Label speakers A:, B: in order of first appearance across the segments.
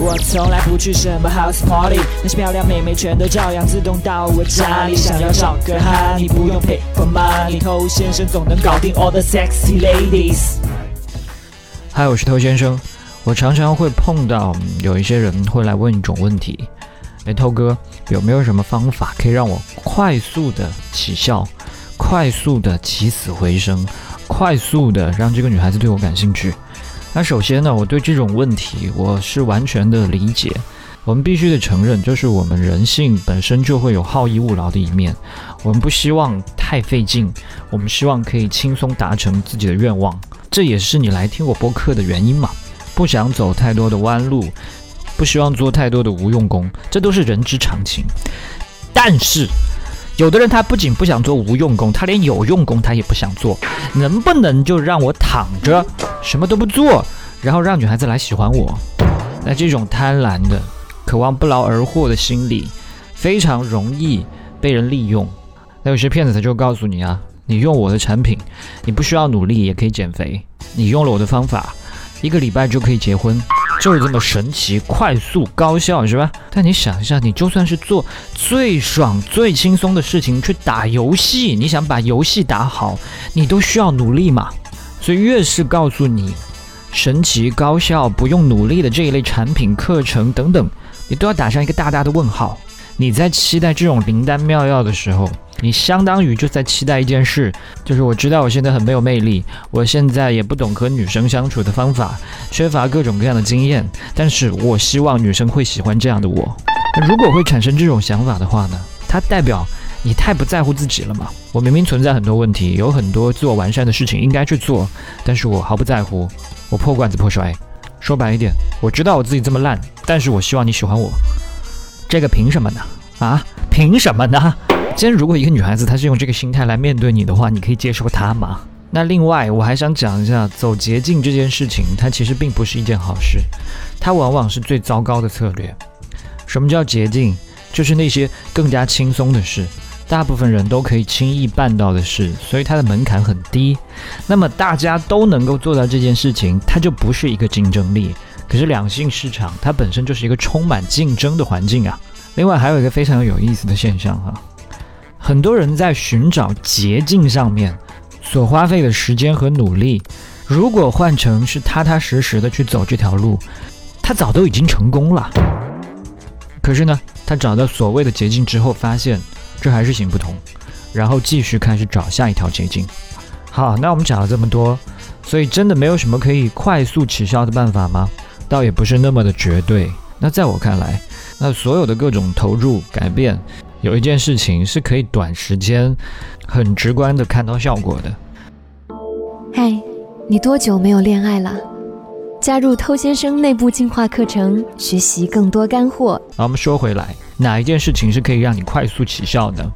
A: 我从来不去什么 house party，那些漂亮妹妹全都照样自动到我家里。想要找个哈，你不用 pay for money，偷先生总能搞定 all the sexy ladies。
B: 嗨，我是偷先生。我常常会碰到有一些人会来问一种问题：哎，偷哥有没有什么方法可以让我快速的起效，快速的起死回生？快速的让这个女孩子对我感兴趣。那首先呢，我对这种问题我是完全的理解。我们必须得承认，就是我们人性本身就会有好逸恶劳的一面。我们不希望太费劲，我们希望可以轻松达成自己的愿望。这也是你来听我播客的原因嘛？不想走太多的弯路，不希望做太多的无用功，这都是人之常情。但是。有的人他不仅不想做无用功，他连有用功他也不想做。能不能就让我躺着什么都不做，然后让女孩子来喜欢我？那这种贪婪的、渴望不劳而获的心理，非常容易被人利用。那有些骗子他就告诉你啊，你用我的产品，你不需要努力也可以减肥；你用了我的方法，一个礼拜就可以结婚。就是这么神奇、快速、高效，是吧？但你想一下，你就算是做最爽、最轻松的事情，去打游戏，你想把游戏打好，你都需要努力嘛。所以，越是告诉你神奇、高效、不用努力的这一类产品、课程等等，你都要打上一个大大的问号。你在期待这种灵丹妙药的时候，你相当于就在期待一件事，就是我知道我现在很没有魅力，我现在也不懂和女生相处的方法，缺乏各种各样的经验，但是我希望女生会喜欢这样的我。那如果会产生这种想法的话呢？它代表你太不在乎自己了嘛？我明明存在很多问题，有很多自我完善的事情应该去做，但是我毫不在乎，我破罐子破摔。说白一点，我知道我自己这么烂，但是我希望你喜欢我。这个凭什么呢？啊，凭什么呢？既然如果一个女孩子她是用这个心态来面对你的话，你可以接受她吗？那另外我还想讲一下，走捷径这件事情，它其实并不是一件好事，它往往是最糟糕的策略。什么叫捷径？就是那些更加轻松的事，大部分人都可以轻易办到的事，所以它的门槛很低。那么大家都能够做到这件事情，它就不是一个竞争力。可是两性市场它本身就是一个充满竞争的环境啊。另外还有一个非常有意思的现象哈，很多人在寻找捷径上面所花费的时间和努力，如果换成是踏踏实实的去走这条路，他早都已经成功了。可是呢，他找到所谓的捷径之后，发现这还是行不通，然后继续开始找下一条捷径。好，那我们讲了这么多，所以真的没有什么可以快速起效的办法吗？倒也不是那么的绝对。那在我看来，那所有的各种投入改变，有一件事情是可以短时间很直观的看到效果的。
C: 嗨，你多久没有恋爱了？加入偷先生内部进化课程，学习更多干货。
B: 好，我们说回来，哪一件事情是可以让你快速起效的？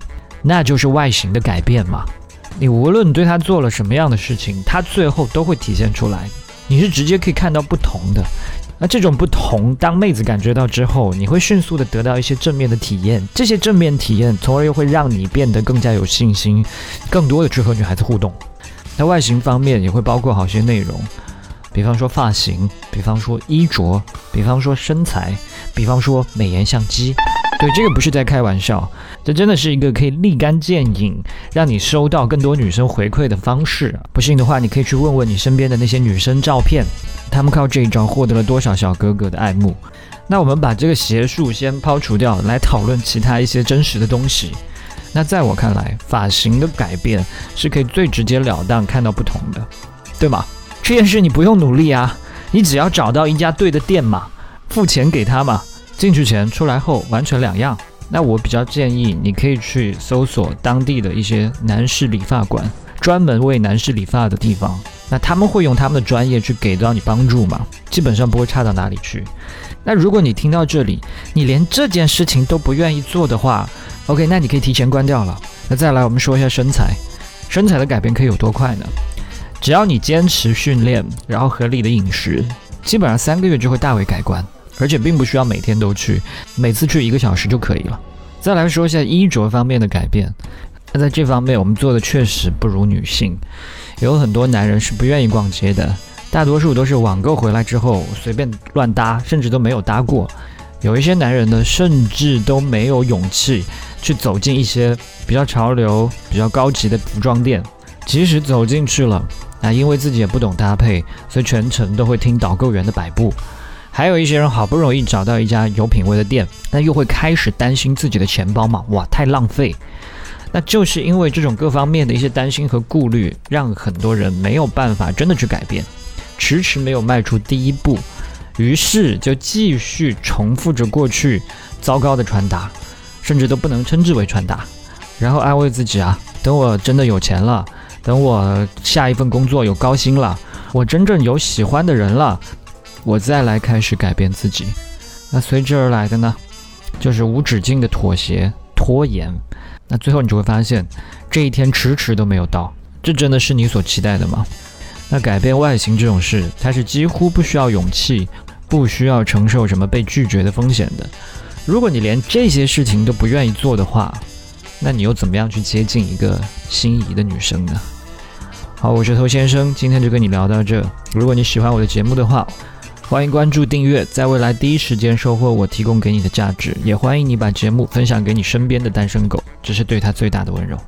B: 那就是外形的改变嘛。你无论对他做了什么样的事情，他最后都会体现出来。你是直接可以看到不同的，那这种不同，当妹子感觉到之后，你会迅速的得到一些正面的体验，这些正面体验，从而又会让你变得更加有信心，更多的去和女孩子互动。在外形方面，也会包括好些内容，比方说发型，比方说衣着，比方说身材，比方说美颜相机。对，这个不是在开玩笑，这真的是一个可以立竿见影，让你收到更多女生回馈的方式。不信的话，你可以去问问你身边的那些女生照片，她们靠这一招获得了多少小哥哥的爱慕。那我们把这个邪术先抛除掉，来讨论其他一些真实的东西。那在我看来，发型的改变是可以最直截了当看到不同的，对吗？这件事你不用努力啊，你只要找到一家对的店嘛，付钱给他嘛。进去前出来后完全两样。那我比较建议你可以去搜索当地的一些男士理发馆，专门为男士理发的地方。那他们会用他们的专业去给到你帮助嘛？基本上不会差到哪里去。那如果你听到这里，你连这件事情都不愿意做的话，OK，那你可以提前关掉了。那再来，我们说一下身材，身材的改变可以有多快呢？只要你坚持训练，然后合理的饮食，基本上三个月就会大为改观。而且并不需要每天都去，每次去一个小时就可以了。再来说一下衣着方面的改变，那在这方面我们做的确实不如女性。有很多男人是不愿意逛街的，大多数都是网购回来之后随便乱搭，甚至都没有搭过。有一些男人呢，甚至都没有勇气去走进一些比较潮流、比较高级的服装店。即使走进去了，啊，因为自己也不懂搭配，所以全程都会听导购员的摆布。还有一些人好不容易找到一家有品位的店，那又会开始担心自己的钱包嘛，哇，太浪费。那就是因为这种各方面的一些担心和顾虑，让很多人没有办法真的去改变，迟迟没有迈出第一步，于是就继续重复着过去糟糕的穿搭，甚至都不能称之为穿搭，然后安慰自己啊，等我真的有钱了，等我下一份工作有高薪了，我真正有喜欢的人了，我再来开始改变自己。那随之而来的呢，就是无止境的妥协、拖延。那最后你就会发现，这一天迟迟都没有到，这真的是你所期待的吗？那改变外形这种事，它是几乎不需要勇气，不需要承受什么被拒绝的风险的。如果你连这些事情都不愿意做的话，那你又怎么样去接近一个心仪的女生呢？好，我是头先生，今天就跟你聊到这。如果你喜欢我的节目的话，欢迎关注订阅，在未来第一时间收获我提供给你的价值。也欢迎你把节目分享给你身边的单身狗，这是对他最大的温柔。